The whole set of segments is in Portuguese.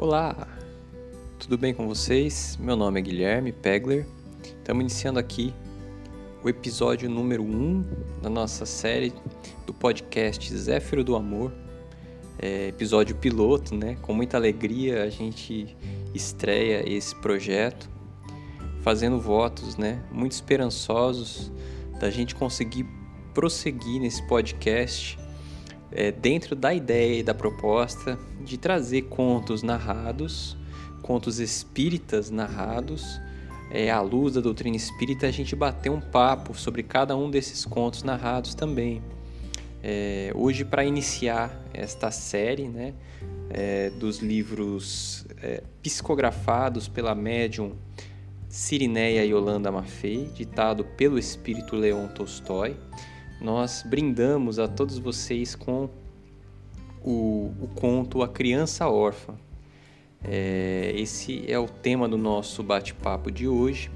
Olá, tudo bem com vocês? Meu nome é Guilherme Pegler. Estamos iniciando aqui o episódio número 1 um da nossa série do podcast Zéfiro do Amor. É, episódio piloto, né? Com muita alegria a gente estreia esse projeto, fazendo votos, né? Muito esperançosos da gente conseguir prosseguir nesse podcast é, dentro da ideia e da proposta de trazer contos narrados, contos espíritas narrados, é, à luz da doutrina espírita, a gente bater um papo sobre cada um desses contos narrados também. É, hoje, para iniciar esta série né, é, dos livros é, psicografados pela médium Sirineia Yolanda Maffei, ditado pelo espírito Leon Tolstói, nós brindamos a todos vocês com o, o conto A Criança Órfã. É, esse é o tema do nosso bate-papo de hoje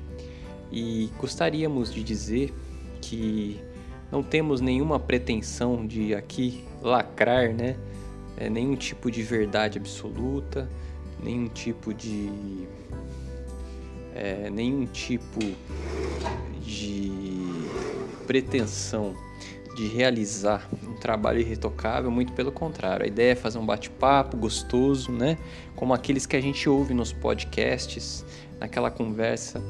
e gostaríamos de dizer que não temos nenhuma pretensão de aqui lacrar, né? É, nenhum tipo de verdade absoluta, nenhum tipo de é, nenhum tipo de pretensão de realizar um trabalho irretocável, muito pelo contrário. A ideia é fazer um bate-papo gostoso, né? Como aqueles que a gente ouve nos podcasts, naquela conversa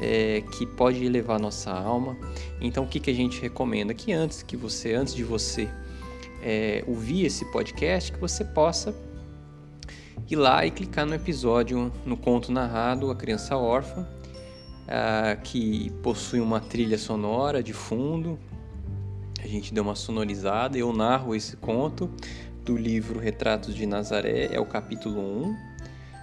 é, que pode elevar nossa alma. Então, o que, que a gente recomenda? Que antes que você, antes de você é, ouvir esse podcast, que você possa ir lá e clicar no episódio, no conto narrado A Criança Órfã, ah, que possui uma trilha sonora de fundo, a gente deu uma sonorizada. Eu narro esse conto do livro Retratos de Nazaré, é o capítulo 1,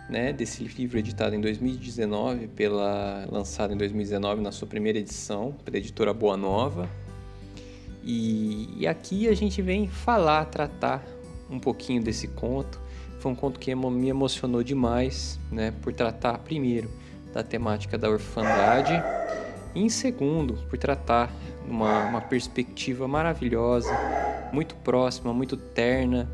né, desse livro editado em 2019, pela, lançado em 2019 na sua primeira edição, pela editora Boa Nova. E, e aqui a gente vem falar, tratar um pouquinho desse conto. Foi um conto que me emocionou demais, né, por tratar primeiro da temática da orfandade e em segundo por tratar uma, uma perspectiva maravilhosa, muito próxima, muito terna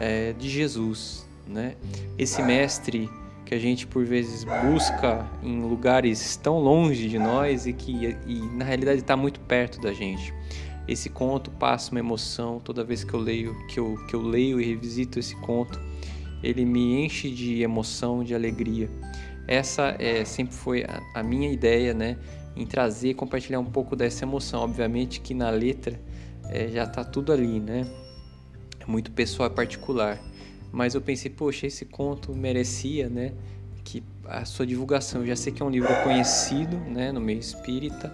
é, de Jesus. Né? Esse mestre que a gente por vezes busca em lugares tão longe de nós e que e, na realidade está muito perto da gente. Esse conto passa uma emoção toda vez que eu leio, que eu, que eu leio e revisito esse conto, ele me enche de emoção, de alegria. Essa é, sempre foi a, a minha ideia, né? em trazer, compartilhar um pouco dessa emoção. Obviamente que na letra é, já está tudo ali, né? É muito pessoal e particular. Mas eu pensei, poxa, esse conto merecia, né? Que a sua divulgação. Eu já sei que é um livro conhecido, né? No meio espírita.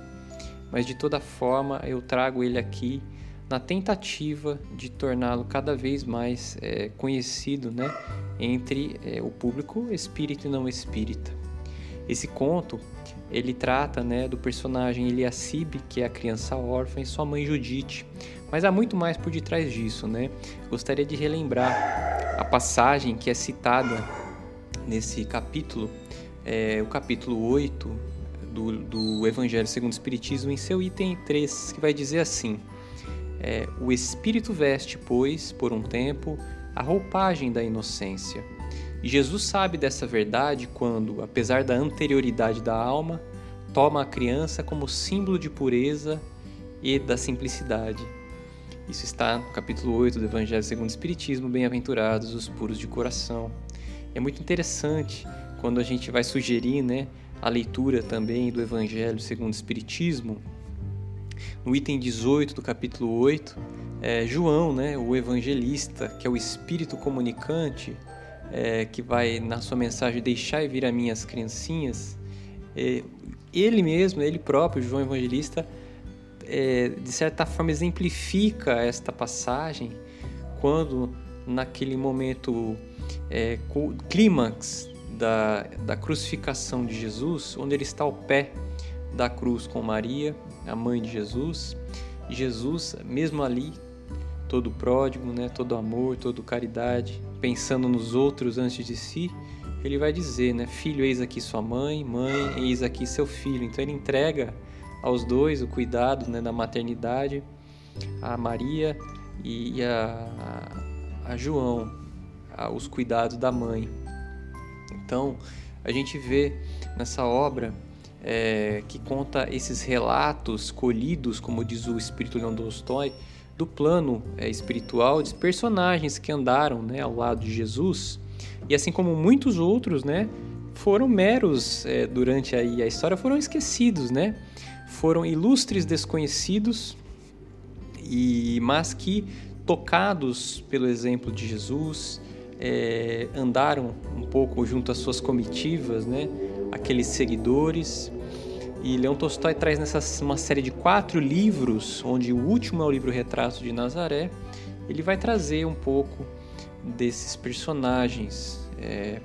Mas de toda forma, eu trago ele aqui na tentativa de torná-lo cada vez mais é, conhecido, né? Entre é, o público espírita e não espírita. Esse conto ele trata né, do personagem Eliacibe, que é a criança órfã, e sua mãe Judite. Mas há muito mais por detrás disso, né? Gostaria de relembrar a passagem que é citada nesse capítulo, é, o capítulo 8 do, do Evangelho segundo o Espiritismo, em seu item 3, que vai dizer assim: é, O Espírito veste, pois, por um tempo, a roupagem da inocência e Jesus sabe dessa verdade quando, apesar da anterioridade da alma, toma a criança como símbolo de pureza e da simplicidade. Isso está no capítulo 8 do Evangelho segundo o Espiritismo, Bem-aventurados os puros de coração. É muito interessante quando a gente vai sugerir né, a leitura também do Evangelho segundo o Espiritismo. No item 18 do capítulo 8, é, João, né, o evangelista, que é o Espírito comunicante, é, que vai na sua mensagem deixar e vir a minhas criancinhas, é, ele mesmo, ele próprio, João Evangelista, é, de certa forma exemplifica esta passagem quando naquele momento é, clímax da, da crucificação de Jesus, onde ele está ao pé da cruz com Maria, a mãe de Jesus, Jesus, mesmo ali, todo pródigo, né, todo amor, todo caridade, pensando nos outros antes de si, ele vai dizer, né, filho, eis aqui sua mãe, mãe, eis aqui seu filho. Então ele entrega aos dois o cuidado né, da maternidade, a Maria e a, a João, os cuidados da mãe. Então, a gente vê nessa obra é, que conta esses relatos colhidos, como diz o espírito Leon Tolstói, do plano é, espiritual de personagens que andaram né, ao lado de Jesus e assim como muitos outros, né, foram meros é, durante aí a história, foram esquecidos, né? Foram ilustres desconhecidos e mas que tocados pelo exemplo de Jesus é, andaram um pouco junto às suas comitivas, né? Aqueles seguidores e Leão Tolstói traz nessa uma série de quatro livros, onde o último é o livro Retrato de Nazaré. Ele vai trazer um pouco desses personagens é,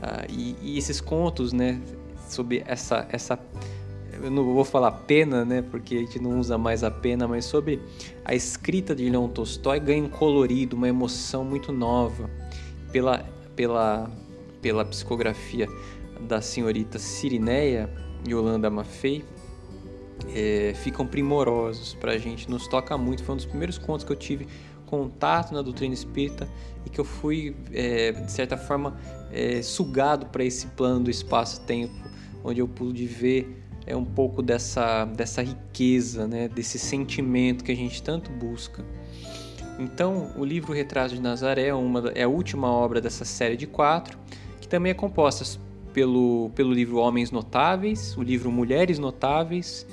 ah, e, e, esses contos, né, sobre essa essa eu não vou falar pena, né, porque a gente não usa mais a pena, mas sobre a escrita de Leão Tolstói ganha um colorido, uma emoção muito nova pela pela pela psicografia da senhorita Sirineia Yolanda Maffei, é, ficam primorosos para a gente, nos toca muito. Foi um dos primeiros contos que eu tive contato na doutrina espírita e que eu fui, é, de certa forma, é, sugado para esse plano do espaço-tempo, onde eu pude ver é um pouco dessa, dessa riqueza, né, desse sentimento que a gente tanto busca. Então, o livro Retrato de Nazaré é, uma, é a última obra dessa série de quatro, que também é composta pelo, pelo livro Homens Notáveis, o livro Mulheres Notáveis,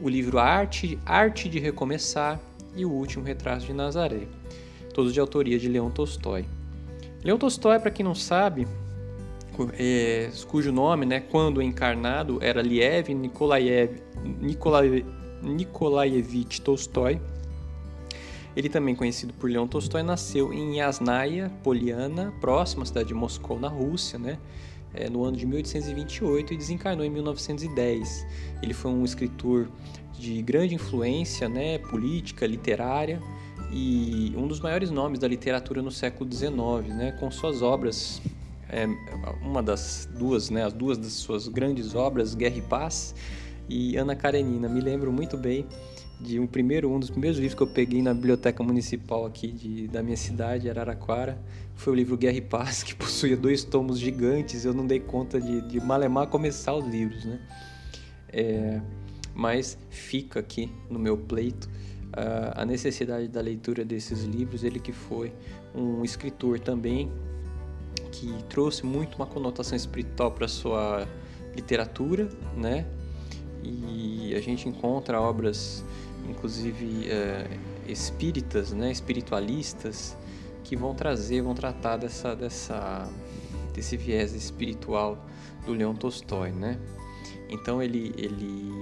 o livro Arte, Arte de Recomeçar e o último Retrato de Nazaré, todos de autoria de Leão Tolstói. Leão Tolstói, para quem não sabe, é, cujo nome, né, quando encarnado, era Liev Nikolaev, Nikolaev, Nikolaevich Tolstói. Ele também conhecido por Leão Tolstói nasceu em Yasnaya Poliana, próxima à cidade de Moscou, na Rússia, né? É, no ano de 1828 e desencarnou em 1910. Ele foi um escritor de grande influência né, política, literária e um dos maiores nomes da literatura no século XIX, né, com suas obras, é, uma das duas, né, as duas das suas grandes obras, Guerra e Paz e Ana Karenina. Me lembro muito bem de um primeiro um dos primeiros livros que eu peguei na biblioteca municipal aqui de, da minha cidade, Araraquara, foi o livro Guerra e Paz, que possuía dois tomos gigantes. Eu não dei conta de, de malemar começar os livros, né? É, mas fica aqui no meu pleito uh, a necessidade da leitura desses livros. Ele que foi um escritor também que trouxe muito uma conotação espiritual para sua literatura, né? E a gente encontra obras inclusive é, espíritas, né, espiritualistas, que vão trazer, vão tratar dessa, dessa, desse viés espiritual do Leon Tolstói, né? Então ele, ele,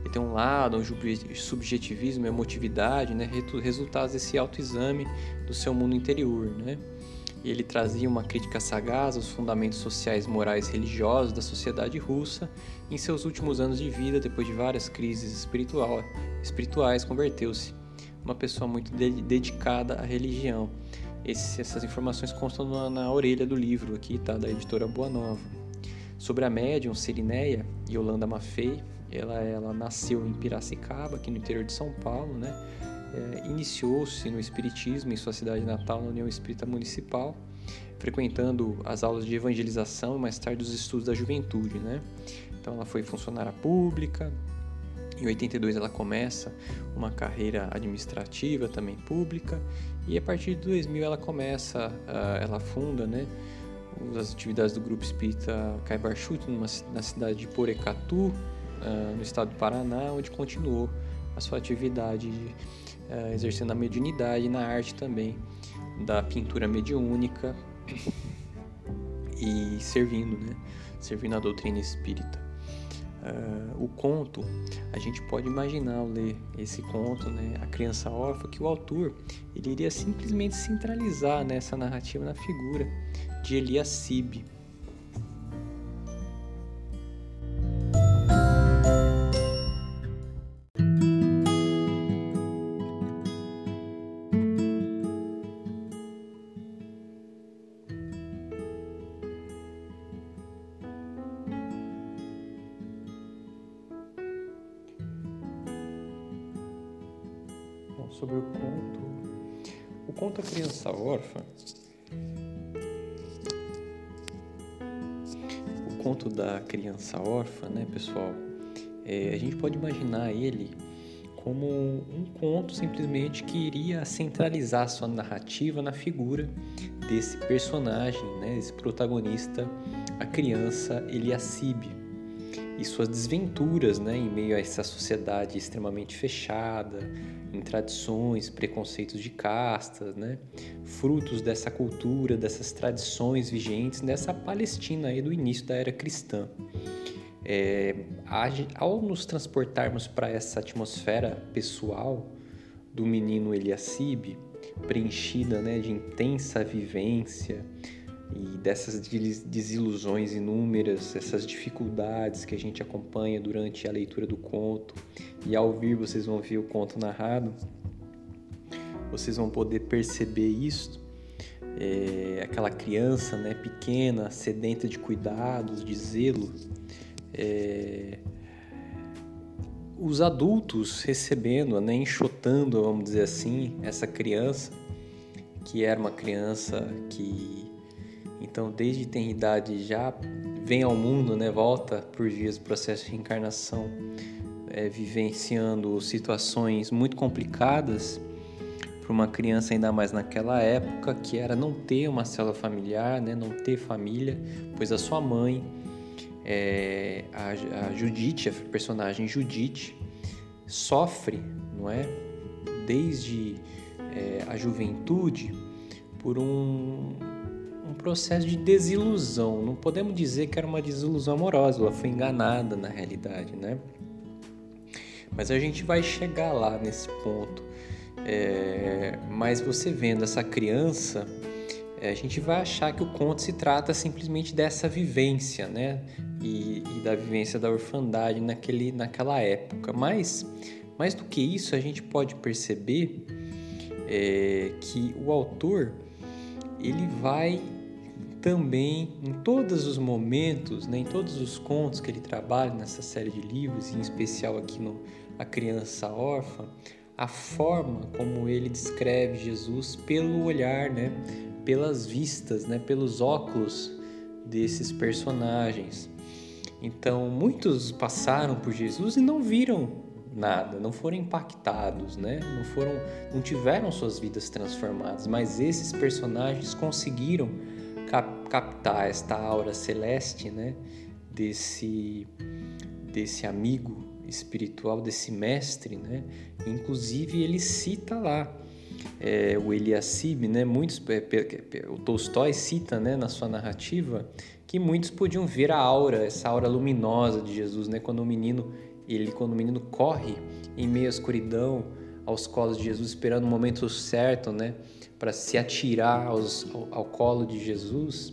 ele tem um lado, um subjetivismo, emotividade, né, resultados desse autoexame do seu mundo interior, né? Ele trazia uma crítica sagaz aos fundamentos sociais, morais e religiosos da sociedade russa. Em seus últimos anos de vida, depois de várias crises espiritual, espirituais, converteu-se uma pessoa muito de dedicada à religião. Esse, essas informações constam na, na, orelha do livro aqui, tá? Da editora Boa Nova. Sobre a médium Sirineia Yolanda Maffei, ela, ela nasceu em Piracicaba, aqui no interior de São Paulo, né? é, iniciou-se no Espiritismo em sua cidade natal, na União Espírita Municipal, frequentando as aulas de evangelização e mais tarde os estudos da juventude. Né? Então ela foi funcionária pública, em 82 ela começa uma carreira administrativa também pública e a partir de 2000 ela começa, ela funda, né, as atividades do grupo espírita Caibar Chute na cidade de Porecatu, no estado do Paraná, onde continuou a sua atividade uh, exercendo a mediunidade na arte também da pintura mediúnica e servindo, né? Servindo a doutrina espírita. Uh, o conto, a gente pode imaginar ao ler esse conto, né, a criança órfã, que o autor ele iria simplesmente centralizar nessa narrativa na figura de Eliacibe, gente pode imaginar ele como um conto simplesmente que iria centralizar sua narrativa na figura desse personagem, né, esse protagonista, a criança Eliacibe, e suas desventuras né, em meio a essa sociedade extremamente fechada, em tradições, preconceitos de castas, né, frutos dessa cultura, dessas tradições vigentes nessa Palestina aí do início da era cristã. É, ao nos transportarmos para essa atmosfera pessoal do menino Eliacibe, preenchida né, de intensa vivência, e dessas desilusões inúmeras, essas dificuldades que a gente acompanha durante a leitura do conto e ao ouvir vocês vão ver o conto narrado, vocês vão poder perceber isso. É, aquela criança né, pequena, sedenta de cuidados, de zelo, é, os adultos recebendo, né, enxotando, vamos dizer assim, essa criança, que era uma criança que então, desde tem idade já vem ao mundo, né, volta por vias do processo de reencarnação, é, vivenciando situações muito complicadas para uma criança ainda mais naquela época, que era não ter uma célula familiar, né, não ter família, pois a sua mãe, é, a, a Judite, a personagem Judite, sofre, não é, desde é, a juventude por um um processo de desilusão. Não podemos dizer que era uma desilusão amorosa, ela foi enganada na realidade, né? Mas a gente vai chegar lá nesse ponto. É, mas você vendo essa criança, a gente vai achar que o conto se trata simplesmente dessa vivência, né? E, e da vivência da orfandade naquele, naquela época. Mas, mais do que isso, a gente pode perceber é, que o autor ele vai também em todos os momentos, né, em todos os contos que ele trabalha nessa série de livros, em especial aqui no A Criança Órfã, a forma como ele descreve Jesus pelo olhar, né, pelas vistas, né, pelos óculos desses personagens. Então, muitos passaram por Jesus e não viram nada, não foram impactados, né? Não foram, não tiveram suas vidas transformadas, mas esses personagens conseguiram cap captar esta aura celeste, né? Desse, desse amigo espiritual, desse mestre, né? Inclusive ele cita lá é, o Eliassib, né? Muitos, o Tolstói cita, né? Na sua narrativa que muitos podiam ver a aura, essa aura luminosa de Jesus, né? Quando o menino ele, quando o menino corre em meio à escuridão aos colos de Jesus, esperando o momento certo, né? para se atirar aos, ao, ao, colo de Jesus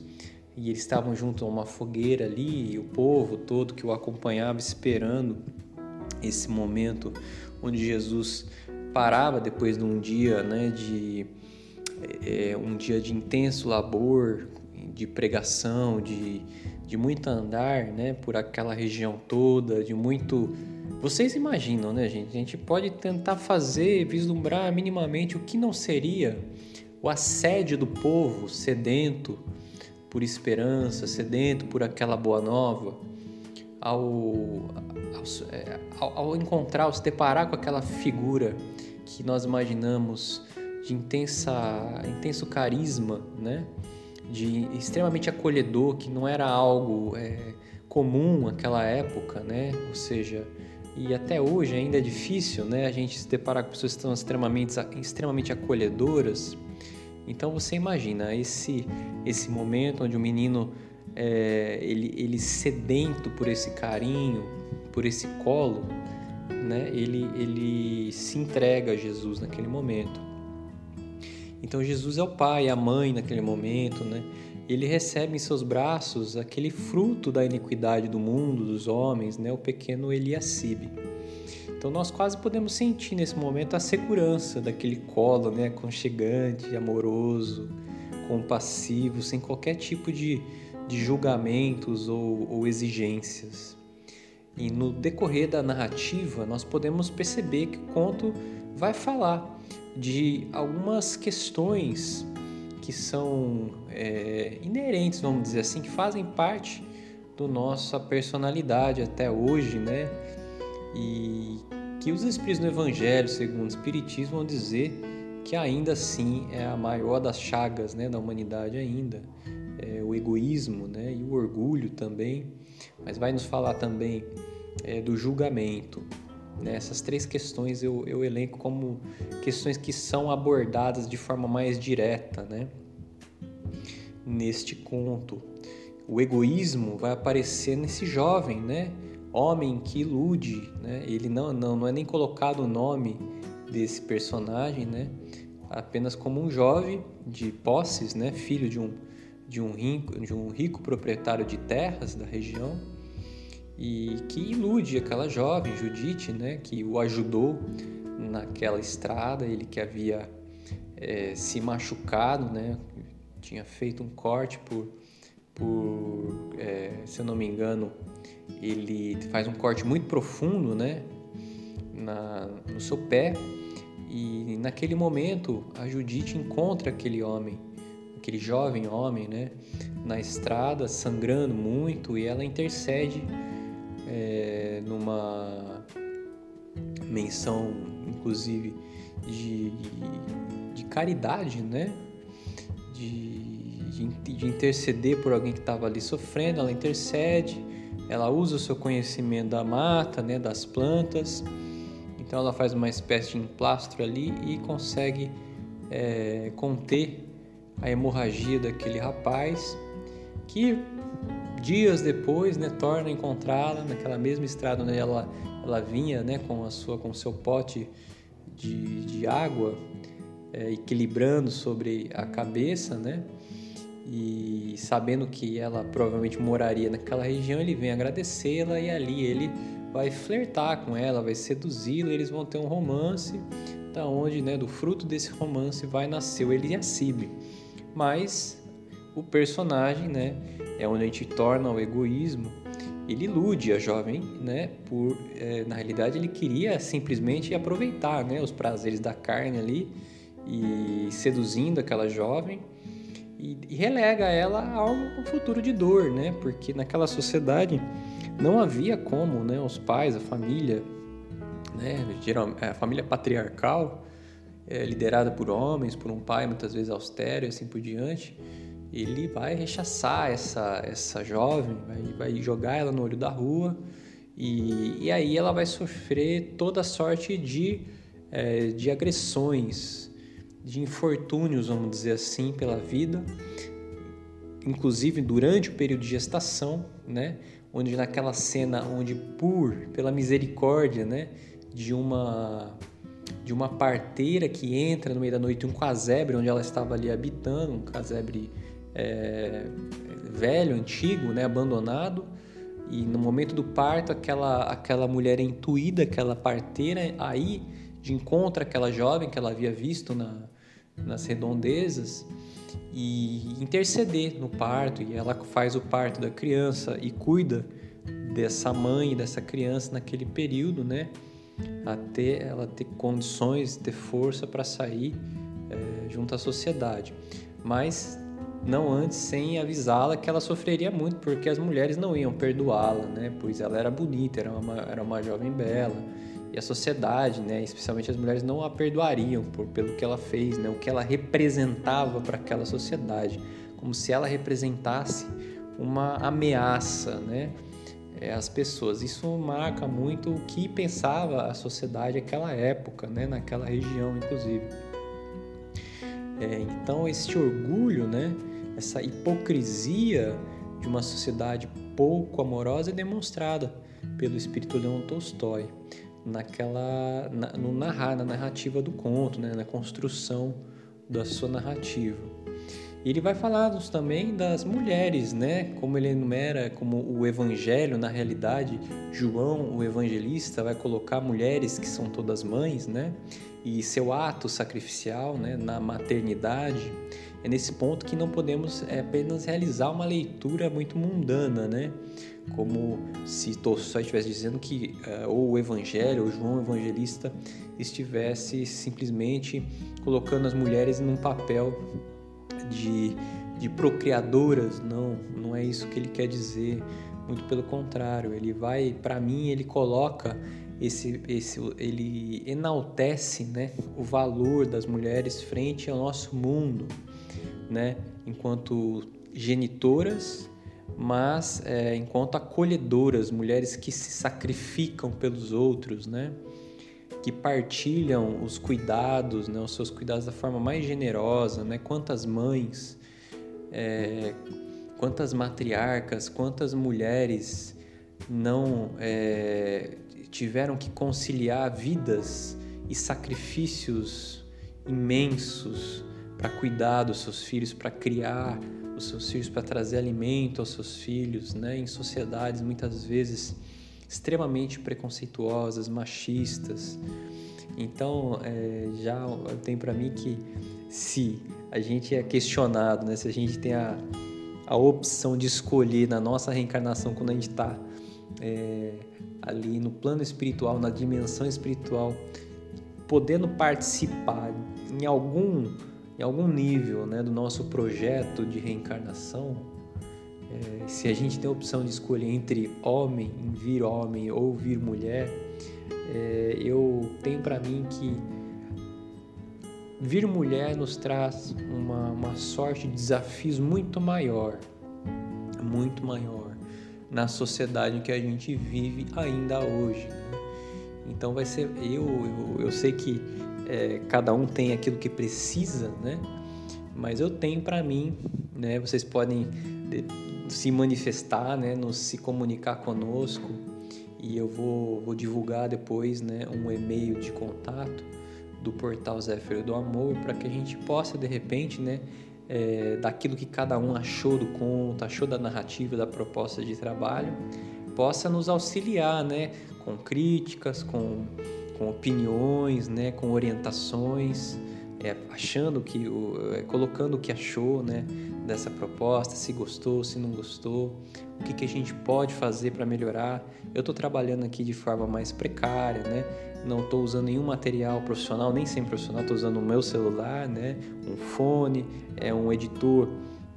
e eles estavam junto a uma fogueira ali e o povo todo que o acompanhava esperando esse momento onde Jesus parava depois de um dia né, de é, um dia de intenso labor de pregação de, de muito andar né, por aquela região toda de muito vocês imaginam, né, gente? A gente pode tentar fazer, vislumbrar minimamente o que não seria o assédio do povo sedento por esperança, sedento por aquela boa nova, ao, é, ao, ao encontrar, ao se deparar com aquela figura que nós imaginamos de intensa, intenso carisma, né? de extremamente acolhedor, que não era algo é, comum naquela época, né? ou seja, e até hoje ainda é difícil né? a gente se deparar com pessoas que estão extremamente, extremamente acolhedoras então você imagina esse esse momento onde o menino é, ele, ele sedento por esse carinho, por esse colo, né? Ele ele se entrega a Jesus naquele momento. Então Jesus é o pai, a mãe naquele momento, né? Ele recebe em seus braços aquele fruto da iniquidade do mundo, dos homens, né? O pequeno Eliacibe. Então nós quase podemos sentir nesse momento a segurança daquele colo, né, aconchegante, amoroso, compassivo, sem qualquer tipo de, de julgamentos ou, ou exigências. E no decorrer da narrativa, nós podemos perceber que o conto vai falar de algumas questões que são é, inerentes, vamos dizer assim, que fazem parte do nossa personalidade até hoje, né? E que os espíritos do Evangelho, segundo o Espiritismo, vão dizer que ainda assim é a maior das chagas né, da humanidade ainda, é o egoísmo né, e o orgulho também, mas vai nos falar também é, do julgamento. Né? Essas três questões eu, eu elenco como questões que são abordadas de forma mais direta né? neste conto. O egoísmo vai aparecer nesse jovem, né? homem que ilude, né? ele não, não, não é nem colocado o nome desse personagem, né? apenas como um jovem de posses, né? filho de um, de um, rico, de um rico proprietário de terras da região, e que ilude aquela jovem, Judite, né? que o ajudou naquela estrada, ele que havia é, se machucado, né? tinha feito um corte por, por é, se eu não me engano, ele faz um corte muito profundo né? Na, no seu pé e naquele momento a Judite encontra aquele homem, aquele jovem homem, né, na estrada, sangrando muito, e ela intercede é, numa menção, inclusive, de, de caridade, né, de, de, de interceder por alguém que estava ali sofrendo, ela intercede, ela usa o seu conhecimento da mata, né, das plantas. Então ela faz uma espécie de emplastro ali e consegue é, conter a hemorragia daquele rapaz, que dias depois né, torna a encontrá-la naquela mesma estrada onde ela, ela vinha né, com a sua com seu pote de, de água é, equilibrando sobre a cabeça, né? E sabendo que ela provavelmente moraria naquela região, ele vem agradecê-la e ali ele vai flertar com ela, vai seduzi-la, eles vão ter um romance, da onde, né, do fruto desse romance vai nascer o Eliacibe. Mas o personagem, né, é onde a gente torna o egoísmo. Ele ilude a jovem, né, por é, na realidade ele queria simplesmente aproveitar, né, os prazeres da carne ali e seduzindo aquela jovem e, e relega ela a um futuro de dor, né, porque naquela sociedade não havia como né, os pais, a família, né, geral, a família patriarcal, é, liderada por homens, por um pai muitas vezes austero e assim por diante, ele vai rechaçar essa, essa jovem, vai, vai jogar ela no olho da rua e, e aí ela vai sofrer toda sorte de, é, de agressões, de infortúnios, vamos dizer assim, pela vida, inclusive durante o período de gestação, né? onde naquela cena onde por pela misericórdia, né, de uma de uma parteira que entra no meio da noite, um casebre onde ela estava ali habitando, um casebre é, velho, antigo, né, abandonado, e no momento do parto aquela aquela mulher é intuída, aquela parteira aí de encontro aquela jovem que ela havia visto na, nas redondezas e interceder no parto e ela faz o parto da criança e cuida dessa mãe, dessa criança naquele período, né? Até ela ter condições, ter força para sair é, junto à sociedade. Mas não antes sem avisá-la que ela sofreria muito, porque as mulheres não iam perdoá-la, né? Pois ela era bonita, era uma, era uma jovem bela. E a sociedade, né, especialmente as mulheres, não a perdoariam por, pelo que ela fez, né, o que ela representava para aquela sociedade, como se ela representasse uma ameaça né, é, às pessoas. Isso marca muito o que pensava a sociedade naquela época, né, naquela região, inclusive. É, então, esse orgulho, né, essa hipocrisia de uma sociedade pouco amorosa é demonstrada pelo espírito Leon Tolstói naquela na, no narrar, na narrativa do conto, né, na construção da sua narrativa. E ele vai falar também das mulheres, né? Como ele enumera, como o evangelho, na realidade, João, o evangelista, vai colocar mulheres que são todas mães, né? E seu ato sacrificial, né, na maternidade. É nesse ponto que não podemos é, apenas realizar uma leitura muito mundana, né? como se Tolstói estivesse dizendo que uh, ou o Evangelho, ou João Evangelista, estivesse simplesmente colocando as mulheres num papel de, de procriadoras. Não, não é isso que ele quer dizer, Muito pelo contrário, ele vai, para mim, ele coloca esse, esse, ele enaltece, né, o valor das mulheres frente ao nosso mundo, né, enquanto genitoras, mas é, enquanto acolhedoras, mulheres que se sacrificam pelos outros, né, que partilham os cuidados, né, os seus cuidados da forma mais generosa, né, quantas mães, é, quantas matriarcas, quantas mulheres não é, tiveram que conciliar vidas e sacrifícios imensos para cuidar dos seus filhos, para criar os seus filhos, para trazer alimento aos seus filhos, né? Em sociedades muitas vezes extremamente preconceituosas, machistas. Então, é, já tem para mim que se a gente é questionado, né? Se a gente tem a, a opção de escolher na nossa reencarnação quando a gente está é, ali no plano espiritual, na dimensão espiritual, podendo participar em algum, em algum nível né, do nosso projeto de reencarnação, é, se a gente tem a opção de escolher entre homem, vir homem ou vir mulher, é, eu tenho para mim que vir mulher nos traz uma, uma sorte de desafios muito maior, muito maior na sociedade em que a gente vive ainda hoje. Né? Então vai ser eu, eu, eu sei que é, cada um tem aquilo que precisa, né? Mas eu tenho para mim, né? Vocês podem se manifestar, né? Nos se comunicar conosco e eu vou, vou divulgar depois, né? Um e-mail de contato do portal Zé Feiro do Amor para que a gente possa de repente, né? é, daquilo que cada um achou do conto, achou da narrativa, da proposta de trabalho, possa nos auxiliar, né, com críticas, com, com opiniões, né, com orientações, é, achando que, é, colocando o que achou, né, dessa proposta, se gostou, se não gostou, o que, que a gente pode fazer para melhorar. Eu estou trabalhando aqui de forma mais precária, né? não estou usando nenhum material profissional, nem sem profissional, estou usando o meu celular, né? um fone, é um editor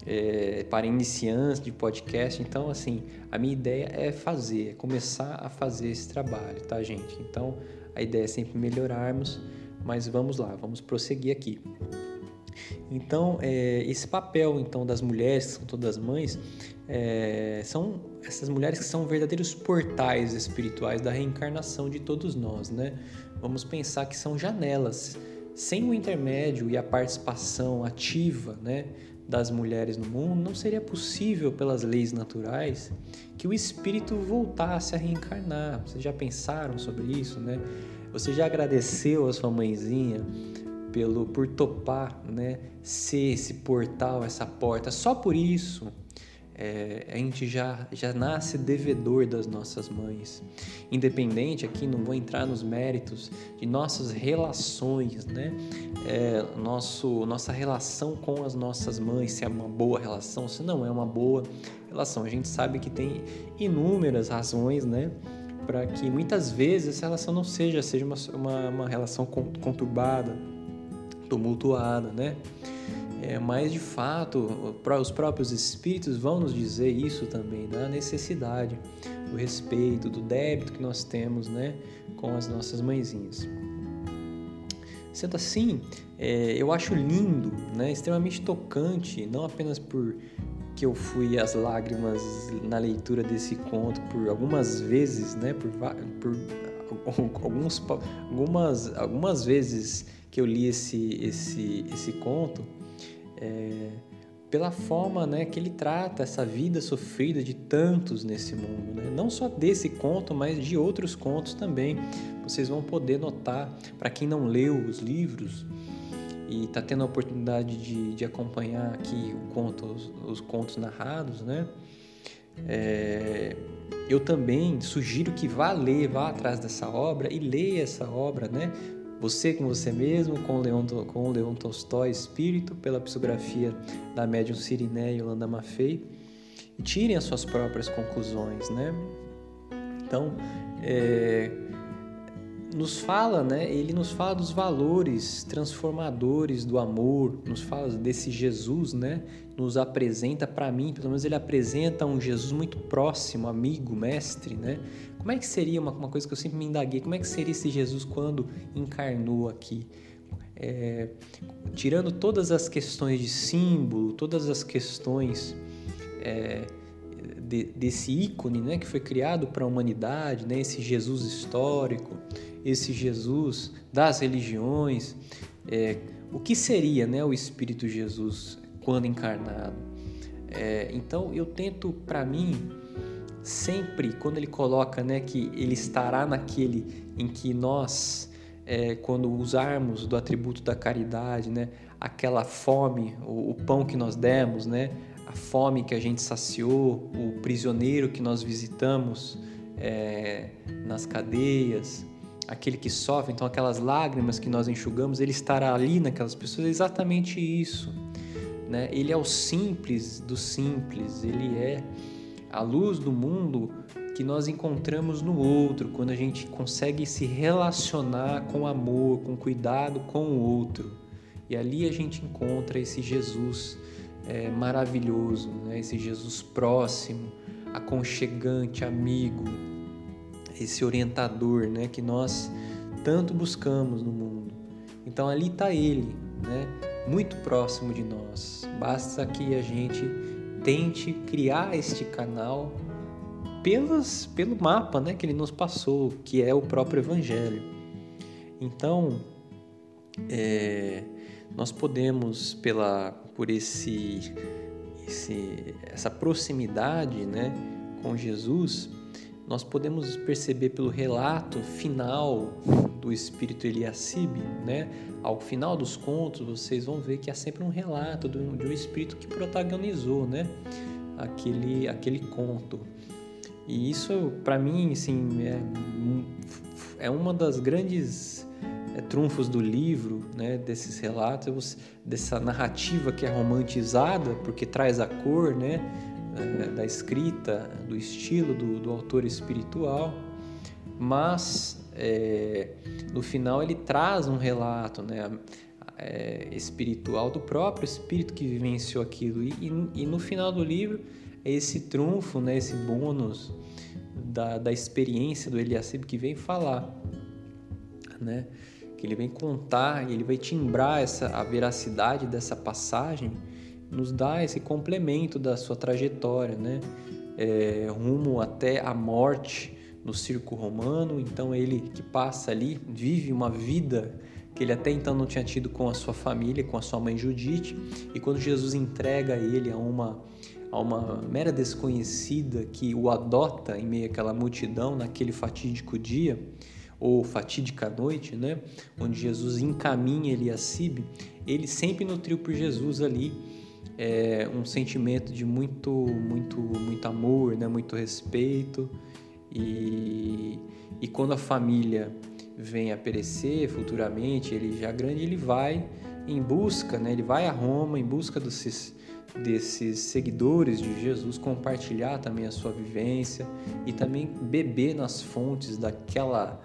é, para iniciantes de podcast. Então, assim, a minha ideia é fazer, é começar a fazer esse trabalho, tá, gente? Então, a ideia é sempre melhorarmos, mas vamos lá, vamos prosseguir aqui. Então, é, esse papel então das mulheres, que são todas mães, é, são essas mulheres que são verdadeiros portais espirituais da reencarnação de todos nós, né? Vamos pensar que são janelas. Sem o intermédio e a participação ativa, né, das mulheres no mundo, não seria possível pelas leis naturais que o espírito voltasse a reencarnar. Vocês já pensaram sobre isso, né? Você já agradeceu a sua mãezinha pelo por topar, né, ser esse portal, essa porta. Só por isso é, a gente já, já nasce devedor das nossas mães. Independente, aqui não vou entrar nos méritos de nossas relações, né? É, nosso, nossa relação com as nossas mães, se é uma boa relação, se não é uma boa relação. A gente sabe que tem inúmeras razões, né? Para que muitas vezes essa relação não seja, seja uma, uma, uma relação conturbada tumultuada, né? É, mas de fato, os próprios espíritos vão nos dizer isso também, da necessidade, do respeito, do débito que nós temos né, com as nossas mãezinhas. Sendo assim, é, eu acho lindo, né, extremamente tocante, não apenas por que eu fui às lágrimas na leitura desse conto por algumas vezes, né, por, por alguns, algumas, algumas vezes que eu li esse, esse, esse conto, é, pela forma né, que ele trata essa vida sofrida de tantos nesse mundo. Né? Não só desse conto, mas de outros contos também. Vocês vão poder notar, para quem não leu os livros e está tendo a oportunidade de, de acompanhar aqui o conto, os, os contos narrados, né? É, eu também sugiro que vá ler, vá atrás dessa obra e leia essa obra, né? Você com você mesmo, com Leon, com Leon Tolstói, Espírito, pela psicografia da médium Siriné e Yolanda Maffei, e tirem as suas próprias conclusões, né? Então, é, nos fala, né? Ele nos fala dos valores transformadores do amor, nos fala desse Jesus, né? Nos apresenta para mim, pelo menos ele apresenta um Jesus muito próximo, amigo, mestre, né? Como é que seria uma, uma coisa que eu sempre me indaguei? Como é que seria esse Jesus quando encarnou aqui? É, tirando todas as questões de símbolo, todas as questões é, de, desse ícone né, que foi criado para a humanidade, né, esse Jesus histórico, esse Jesus das religiões, é, o que seria né, o Espírito Jesus quando encarnado? É, então eu tento, para mim, sempre quando ele coloca né, que ele estará naquele em que nós, é, quando usarmos do atributo da caridade, né, aquela fome, o, o pão que nós demos, né, a fome que a gente saciou, o prisioneiro que nós visitamos é, nas cadeias, aquele que sofre, então aquelas lágrimas que nós enxugamos, ele estará ali naquelas pessoas, é exatamente isso. Né? Ele é o simples do simples, ele é a luz do mundo que nós encontramos no outro, quando a gente consegue se relacionar com amor, com cuidado com o outro. E ali a gente encontra esse Jesus é, maravilhoso, né? esse Jesus próximo, aconchegante, amigo, esse orientador né? que nós tanto buscamos no mundo. Então ali está Ele, né? muito próximo de nós. Basta que a gente tente criar este canal pelas, pelo mapa né? que Ele nos passou, que é o próprio Evangelho. Então, é, nós podemos, pela, por esse, esse, essa proximidade né, com Jesus, nós podemos perceber pelo relato final do espírito Eliacibe, né? Ao final dos contos, vocês vão ver que há sempre um relato de um, de um espírito que protagonizou, né? Aquele, aquele conto. E isso, para mim, assim, é, é uma das grandes é, trunfos do livro, né, desses relatos, dessa narrativa que é romantizada, porque traz a cor né, da escrita, do estilo do, do autor espiritual, mas é, no final ele traz um relato né, é, espiritual do próprio espírito que vivenciou aquilo, e, e, e no final do livro é esse trunfo, né, esse bônus da, da experiência do Eliassib que vem falar. Né? que ele vem contar e ele vai timbrar essa, a veracidade dessa passagem, nos dá esse complemento da sua trajetória, né? É, rumo até a morte no circo romano. Então ele que passa ali vive uma vida que ele até então não tinha tido com a sua família, com a sua mãe Judite, e quando Jesus entrega ele a uma a uma mera desconhecida que o adota em meio àquela multidão naquele fatídico dia, ou fatídica noite, né, onde Jesus encaminha Eliacibe, ele sempre nutriu por Jesus ali é, um sentimento de muito, muito, muito amor, né, muito respeito. E, e quando a família vem a perecer futuramente, ele já grande, ele vai em busca, né, ele vai a Roma em busca desses, desses seguidores de Jesus, compartilhar também a sua vivência e também beber nas fontes daquela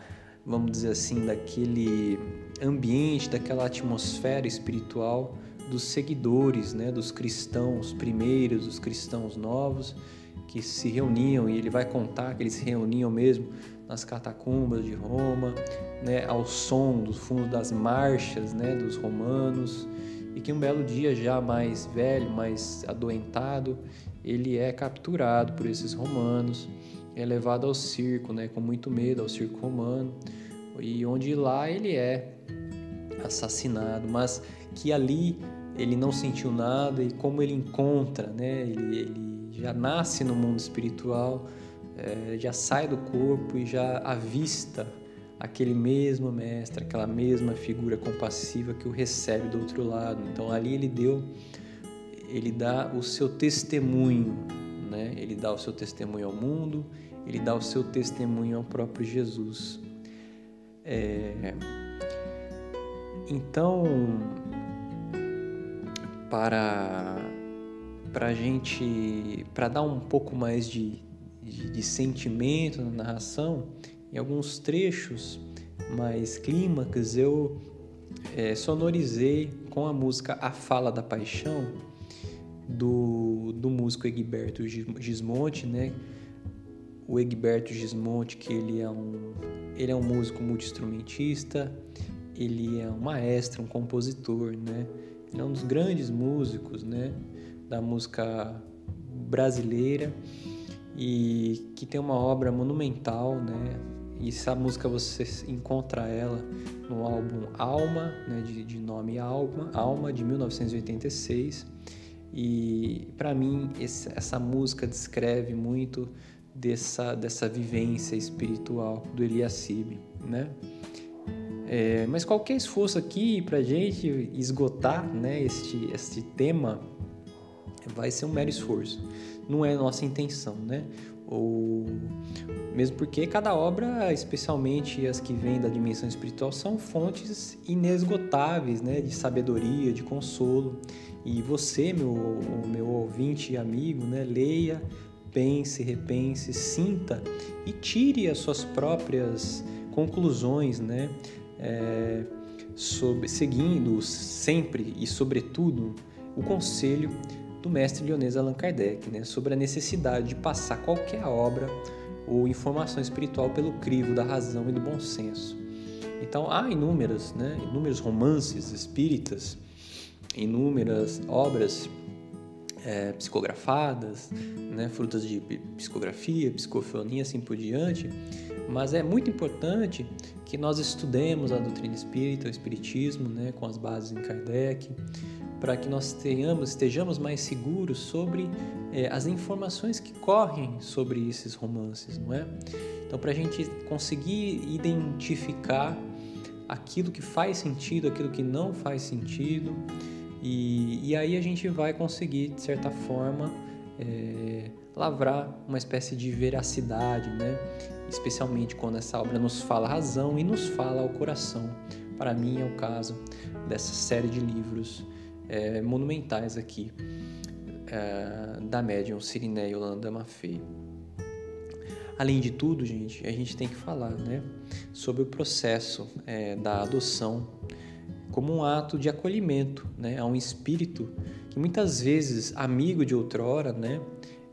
vamos dizer assim, daquele ambiente, daquela atmosfera espiritual dos seguidores, né, dos cristãos primeiros, dos cristãos novos que se reuniam e ele vai contar que eles se reuniam mesmo nas catacumbas de Roma, né, ao som do fundo das marchas, né, dos romanos, e que um belo dia já mais velho, mais adoentado, ele é capturado por esses romanos é levado ao circo, né, com muito medo ao circo romano, e onde lá ele é assassinado, mas que ali ele não sentiu nada e como ele encontra, né, ele, ele já nasce no mundo espiritual, é, já sai do corpo e já avista aquele mesmo mestre, aquela mesma figura compassiva que o recebe do outro lado. Então ali ele deu, ele dá o seu testemunho né? Ele dá o seu testemunho ao mundo, ele dá o seu testemunho ao próprio Jesus. É... Então, para para gente, para dar um pouco mais de, de, de sentimento na narração, em alguns trechos mais clímax, eu é, sonorizei com a música A Fala da Paixão do, do músico Egberto Gismonte, né? O Egberto Gismonte, que ele é um, ele é um músico multi-instrumentista, ele é um maestro, um compositor, né? É um dos grandes músicos, né? Da música brasileira e que tem uma obra monumental, né? E essa música você encontra ela no álbum Alma, né, de, de nome Alma, Alma de 1986. E para mim esse, essa música descreve muito dessa, dessa vivência espiritual do Eliassib, né? É, mas qualquer esforço aqui para gente esgotar né, este, este tema vai ser um mero esforço. Não é nossa intenção, né? Ou mesmo porque cada obra, especialmente as que vêm da dimensão espiritual, são fontes inesgotáveis, né, de sabedoria, de consolo. E você, meu meu ouvinte e amigo, né, leia, pense, repense, sinta e tire as suas próprias conclusões, né, é, sobre, seguindo sempre e sobretudo o conselho do mestre Leonês Allan Kardec, né, sobre a necessidade de passar qualquer obra ou informação espiritual pelo crivo da razão e do bom senso. Então há inúmeras, né, inúmeros romances espíritas, inúmeras obras é, psicografadas, né, frutas de psicografia, psicofonia, assim por diante, mas é muito importante que nós estudemos a doutrina espírita, o espiritismo, né, com as bases em Kardec, para que nós tenhamos, estejamos mais seguros sobre é, as informações que correm sobre esses romances, não é? Então, para a gente conseguir identificar aquilo que faz sentido, aquilo que não faz sentido, e, e aí a gente vai conseguir, de certa forma, é, lavrar uma espécie de veracidade, né? especialmente quando essa obra nos fala a razão e nos fala ao coração. Para mim é o caso dessa série de livros é, monumentais aqui é, da médium Siriné Yolanda Maffei. Além de tudo, gente, a gente tem que falar né, sobre o processo é, da adoção como um ato de acolhimento né, a um espírito que muitas vezes, amigo de outrora, né,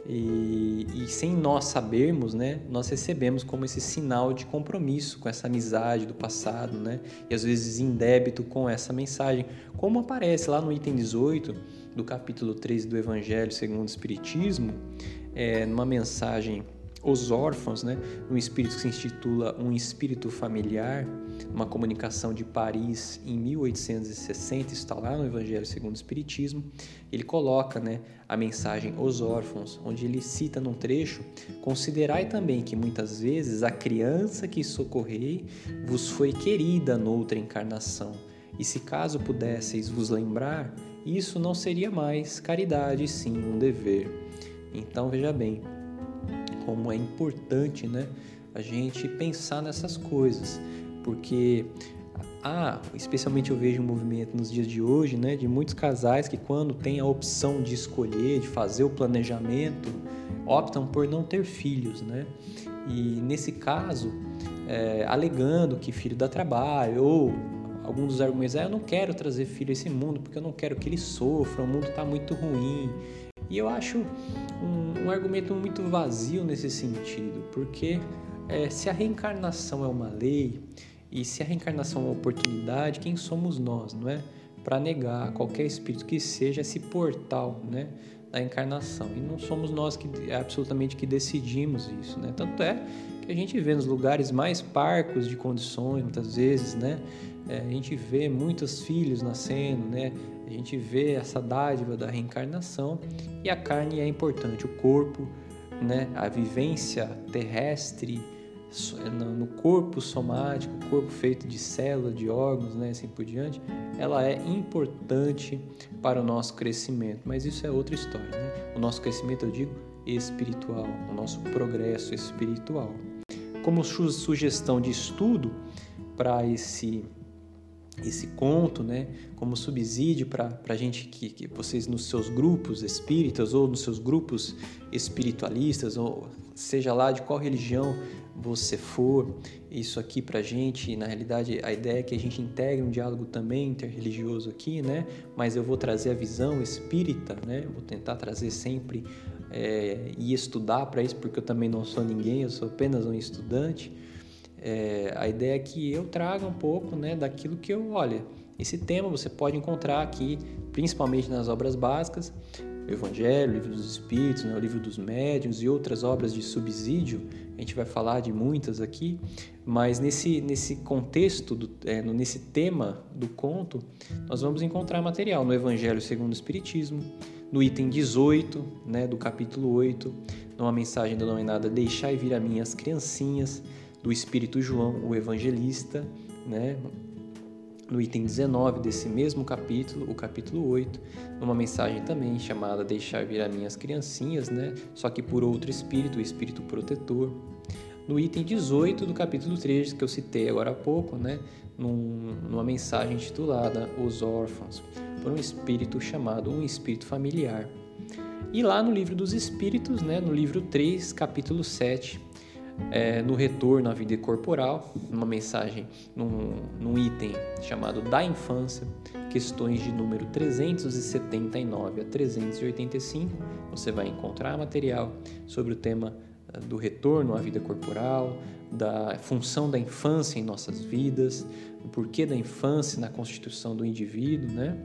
e, e, sem nós sabermos, né, nós recebemos como esse sinal de compromisso com essa amizade do passado, né, e às vezes em débito com essa mensagem, como aparece lá no item 18 do capítulo 13 do Evangelho segundo o Espiritismo, é, numa mensagem os órfãos, né, um espírito que se intitula Um Espírito Familiar, uma comunicação de Paris em 1860, está lá no Evangelho segundo o Espiritismo, ele coloca né, a mensagem Os Órfãos, onde ele cita num trecho: Considerai também que muitas vezes a criança que socorrei vos foi querida noutra encarnação, e se caso pudesseis vos lembrar, isso não seria mais caridade, sim um dever. Então veja bem, como é importante né, a gente pensar nessas coisas, porque há, especialmente eu vejo um movimento nos dias de hoje, né, de muitos casais que quando tem a opção de escolher, de fazer o planejamento, optam por não ter filhos, né? E nesse caso, é, alegando que filho dá trabalho ou alguns dos argumentos é eu não quero trazer filho a esse mundo porque eu não quero que ele sofra, o mundo está muito ruim. E eu acho um, um argumento muito vazio nesse sentido, porque é, se a reencarnação é uma lei e se a reencarnação é uma oportunidade, quem somos nós, não é? Para negar qualquer espírito que seja esse portal, né? Da encarnação. E não somos nós que absolutamente que decidimos isso, né? Tanto é que a gente vê nos lugares mais parcos de condições, muitas vezes, né? É, a gente vê muitos filhos nascendo, né? A gente vê essa dádiva da reencarnação e a carne é importante, o corpo, né? A vivência terrestre no corpo somático, corpo feito de células, de órgãos, né, assim por diante, ela é importante para o nosso crescimento. Mas isso é outra história, né? O nosso crescimento, eu digo, espiritual, o nosso progresso espiritual. Como sugestão de estudo para esse esse conto, né, como subsídio para a gente que, que, vocês nos seus grupos espíritas ou nos seus grupos espiritualistas ou seja lá de qual religião você for, isso aqui para gente, na realidade a ideia é que a gente integre um diálogo também interreligioso aqui, né, mas eu vou trazer a visão espírita, né, vou tentar trazer sempre é, e estudar para isso porque eu também não sou ninguém, eu sou apenas um estudante. É, a ideia é que eu traga um pouco né, daquilo que eu, olha, esse tema você pode encontrar aqui, principalmente nas obras básicas, o Evangelho, o Livro dos Espíritos, né, o Livro dos Médiuns e outras obras de subsídio. A gente vai falar de muitas aqui, mas nesse, nesse contexto, do, é, nesse tema do conto, nós vamos encontrar material no Evangelho segundo o Espiritismo, no item 18 né, do capítulo 8, numa mensagem denominada Deixai vir a mim as criancinhas, do Espírito João, o evangelista, né? no item 19 desse mesmo capítulo, o capítulo 8, numa mensagem também chamada Deixar vir a minhas criancinhas, né? só que por outro espírito, o espírito protetor. No item 18 do capítulo 3, que eu citei agora há pouco, né? Num, numa mensagem intitulada Os Órfãos, por um espírito chamado um espírito familiar. E lá no livro dos Espíritos, né? no livro 3, capítulo 7, é, no retorno à vida corporal, uma mensagem num, num, item chamado da infância, questões de número 379 a 385. Você vai encontrar material sobre o tema ah, do retorno à vida corporal, da função da infância em nossas vidas, o porquê da infância na constituição do indivíduo, né?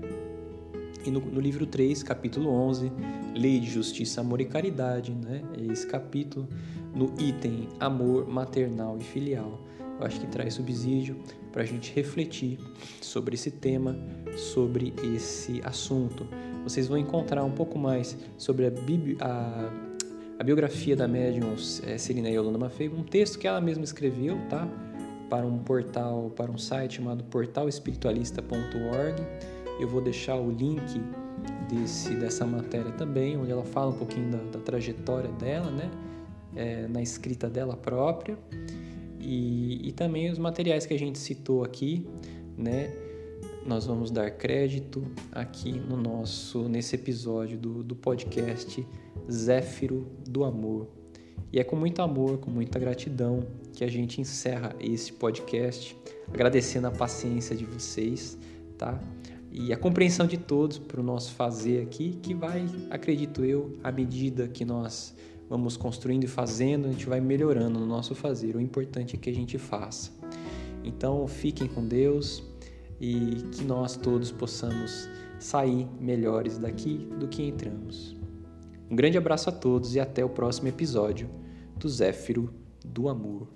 E no, no, livro 3, capítulo 11, Lei de Justiça, Amor e Caridade, né? É esse capítulo no item amor maternal e filial. Eu acho que traz subsídio para a gente refletir sobre esse tema, sobre esse assunto. Vocês vão encontrar um pouco mais sobre a, a, a biografia da médium é, Celina Yolanda Maffei, um texto que ela mesma escreveu, tá? Para um portal, para um site chamado portalespiritualista.org. Eu vou deixar o link desse, dessa matéria também, onde ela fala um pouquinho da, da trajetória dela, né? é, na escrita dela própria e, e também os materiais que a gente citou aqui, né? Nós vamos dar crédito aqui no nosso nesse episódio do, do podcast Zéfiro do Amor. E é com muito amor, com muita gratidão que a gente encerra esse podcast, agradecendo a paciência de vocês, tá? E a compreensão de todos para o nosso fazer aqui, que vai, acredito eu, à medida que nós vamos construindo e fazendo, a gente vai melhorando no nosso fazer. O importante é que a gente faça. Então, fiquem com Deus e que nós todos possamos sair melhores daqui do que entramos. Um grande abraço a todos e até o próximo episódio do Zéfiro do Amor.